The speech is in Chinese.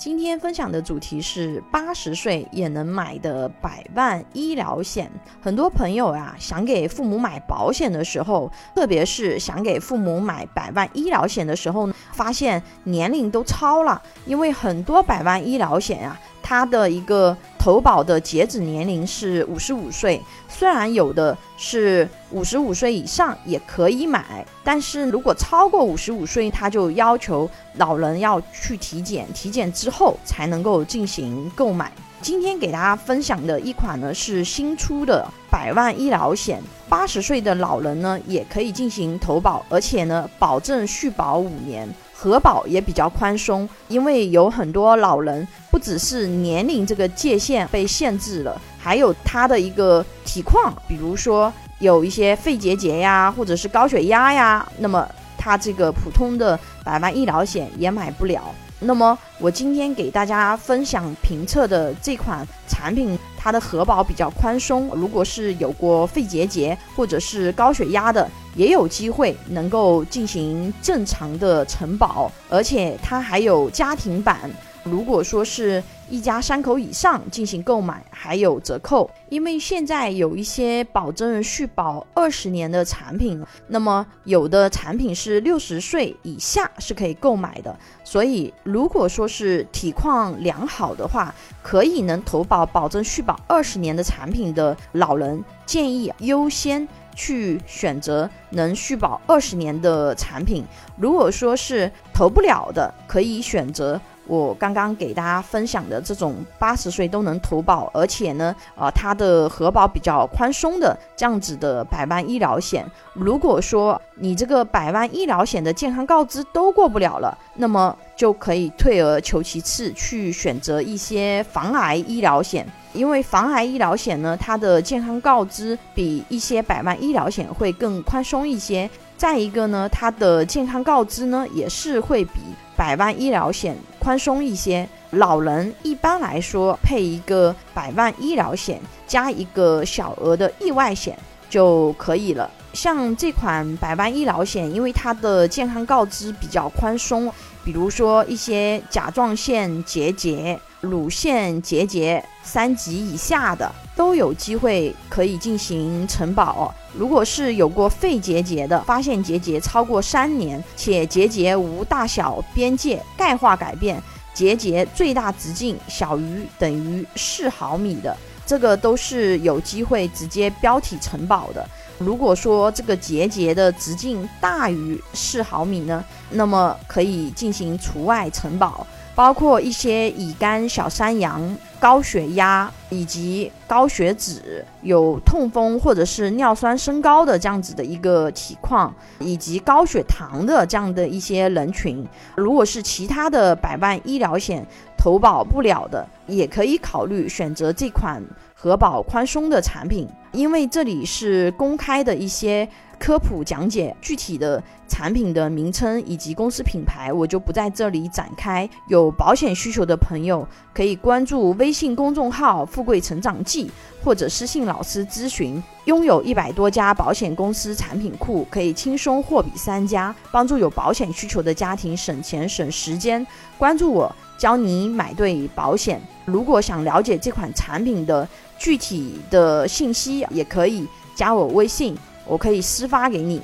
今天分享的主题是八十岁也能买的百万医疗险。很多朋友啊，想给父母买保险的时候，特别是想给父母买百万医疗险的时候，发现年龄都超了，因为很多百万医疗险啊。它的一个投保的截止年龄是五十五岁，虽然有的是五十五岁以上也可以买，但是如果超过五十五岁，他就要求老人要去体检，体检之后才能够进行购买。今天给大家分享的一款呢是新出的百万医疗险，八十岁的老人呢也可以进行投保，而且呢保证续保五年。核保也比较宽松，因为有很多老人不只是年龄这个界限被限制了，还有他的一个体况，比如说有一些肺结节呀，或者是高血压呀，那么他这个普通的百万医疗险也买不了。那么我今天给大家分享评测的这款产品，它的核保比较宽松。如果是有过肺结节或者是高血压的，也有机会能够进行正常的承保，而且它还有家庭版。如果说是一家三口以上进行购买，还有折扣。因为现在有一些保证续保二十年的产品，那么有的产品是六十岁以下是可以购买的。所以如果说是体况良好的话，可以能投保保证续保二十年的产品的老人，建议优先去选择能续保二十年的产品。如果说是投不了的，可以选择。我刚刚给大家分享的这种八十岁都能投保，而且呢，呃，它的核保比较宽松的这样子的百万医疗险，如果说你这个百万医疗险的健康告知都过不了了，那么就可以退而求其次，去选择一些防癌医疗险，因为防癌医疗险呢，它的健康告知比一些百万医疗险会更宽松一些。再一个呢，它的健康告知呢，也是会比。百万医疗险宽松一些，老人一般来说配一个百万医疗险加一个小额的意外险就可以了。像这款百万医疗险，因为它的健康告知比较宽松，比如说一些甲状腺结节、乳腺结节三级以下的。都有机会可以进行承保。如果是有过肺结节的，发现结节超过三年，且结节无大小边界、钙化改变，结节最大直径小于等于四毫米的，这个都是有机会直接标体承保的。如果说这个结节的直径大于四毫米呢，那么可以进行除外承保。包括一些乙肝、小山羊、高血压以及高血脂、有痛风或者是尿酸升高的这样子的一个体况，以及高血糖的这样的一些人群，如果是其他的百万医疗险投保不了的，也可以考虑选择这款核保宽松的产品，因为这里是公开的一些。科普讲解具体的产品的名称以及公司品牌，我就不在这里展开。有保险需求的朋友可以关注微微信公众号“富贵成长记”或者私信老师咨询。拥有一百多家保险公司产品库，可以轻松货比三家，帮助有保险需求的家庭省钱省时间。关注我，教你买对保险。如果想了解这款产品的具体的信息，也可以加我微信。我可以私发给你。